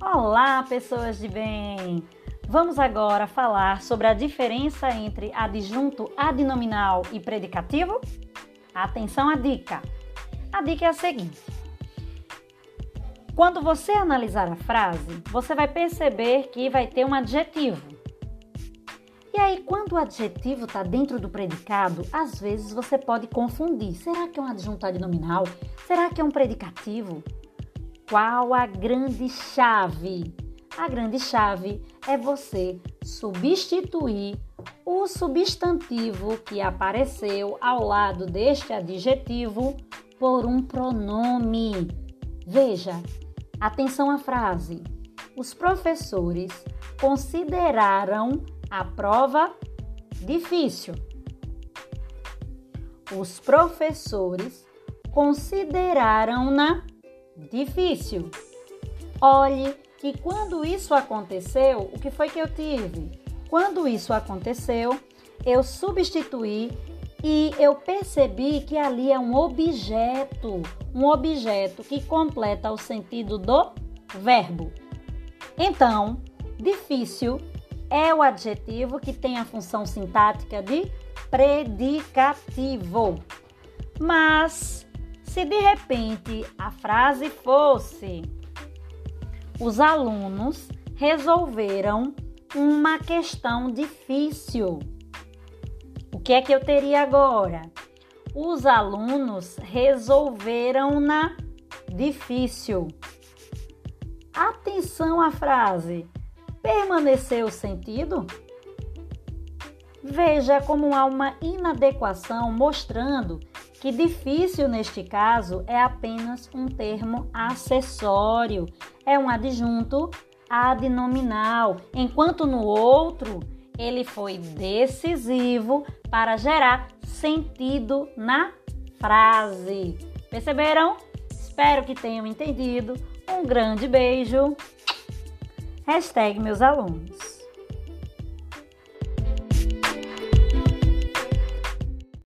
Olá, pessoas de bem! Vamos agora falar sobre a diferença entre adjunto adnominal e predicativo? Atenção à dica! A dica é a seguinte: quando você analisar a frase, você vai perceber que vai ter um adjetivo. E aí, quando o adjetivo está dentro do predicado, às vezes você pode confundir. Será que é um adjunto adnominal? Será que é um predicativo? Qual a grande chave? A grande chave é você substituir o substantivo que apareceu ao lado deste adjetivo por um pronome. Veja, atenção à frase. Os professores consideraram a prova difícil. Os professores consideraram-na difícil. Olhe que quando isso aconteceu, o que foi que eu tive? Quando isso aconteceu, eu substituí e eu percebi que ali é um objeto, um objeto que completa o sentido do verbo. Então, difícil é o adjetivo que tem a função sintática de predicativo. Mas se de repente a frase fosse: Os alunos resolveram uma questão difícil. O que é que eu teria agora? Os alunos resolveram na difícil. Atenção à frase. Permaneceu o sentido? Veja como há uma inadequação mostrando que difícil neste caso é apenas um termo acessório, é um adjunto adnominal, enquanto no outro ele foi decisivo para gerar sentido na frase. Perceberam? Espero que tenham entendido. Um grande beijo. Hashtag meus alunos.